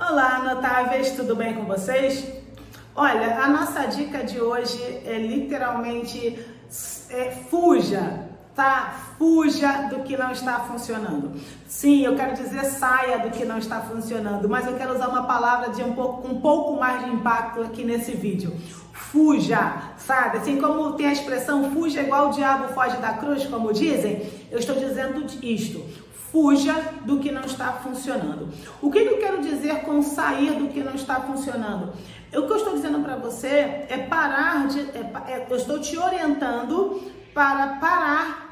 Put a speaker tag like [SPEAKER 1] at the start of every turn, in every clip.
[SPEAKER 1] Olá, notáveis, tudo bem com vocês? Olha, a nossa dica de hoje é literalmente é, fuja, tá? Fuja do que não está funcionando. Sim, eu quero dizer saia do que não está funcionando, mas eu quero usar uma palavra de um pouco, um pouco mais de impacto aqui nesse vídeo. Fuja, sabe? Assim como tem a expressão fuja igual o diabo foge da cruz, como dizem, eu estou dizendo isto fuja do que não está funcionando. O que, eu quero dizer com sair do que não está funcionando? O que eu estou dizendo para você é parar de. É, é, eu estou te orientando para parar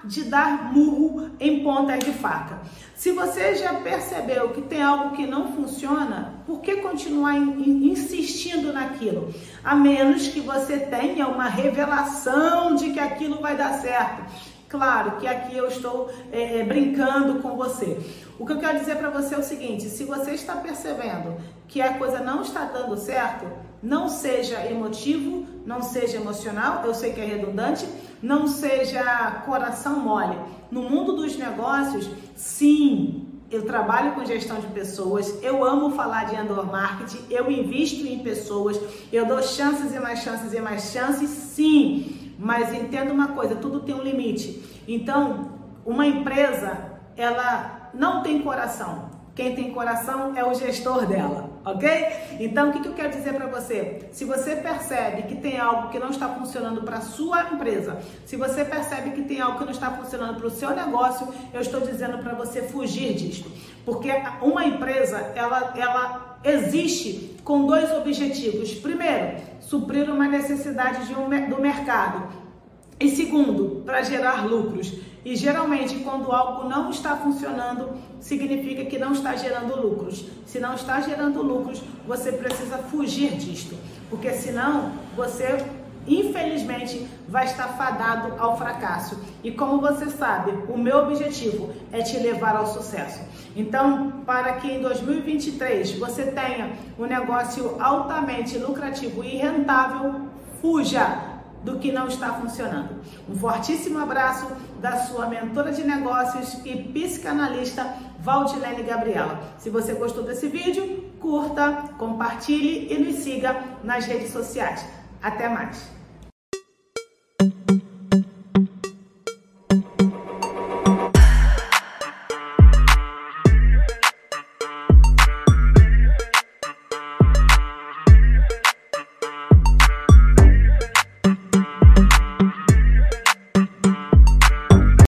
[SPEAKER 1] de dar murro em pontas de faca. Se você já percebeu que tem algo que não funciona, por que continuar in, insistindo naquilo? A menos que você tenha uma revelação de que aquilo vai dar certo. Claro que aqui eu estou é, é, brincando com você. O que eu quero dizer para você é o seguinte: se você está percebendo que a coisa não está dando certo, não seja emotivo, não seja emocional, eu sei que é redundante, não seja coração mole. No mundo dos negócios, sim, eu trabalho com gestão de pessoas, eu amo falar de endomarketing, eu invisto em pessoas, eu dou chances e mais chances e mais chances, sim. Mas entenda uma coisa, tudo tem um limite. Então, uma empresa, ela não tem coração. Quem tem coração é o gestor dela, ok? Então, o que, que eu quero dizer para você? Se você percebe que tem algo que não está funcionando para sua empresa, se você percebe que tem algo que não está funcionando para o seu negócio, eu estou dizendo para você fugir disso, porque uma empresa ela, ela existe com dois objetivos. Primeiro, suprir uma necessidade de um, do mercado. E segundo, para gerar lucros. E geralmente, quando algo não está funcionando, significa que não está gerando lucros. Se não está gerando lucros, você precisa fugir disto, porque senão você infelizmente vai estar fadado ao fracasso. E como você sabe, o meu objetivo é te levar ao sucesso. Então, para que em 2023 você tenha um negócio altamente lucrativo e rentável, fuja do que não está funcionando. Um fortíssimo abraço da sua mentora de negócios e psicanalista Valdilene Gabriela. Se você gostou desse vídeo, curta, compartilhe e nos siga nas redes sociais. Até mais!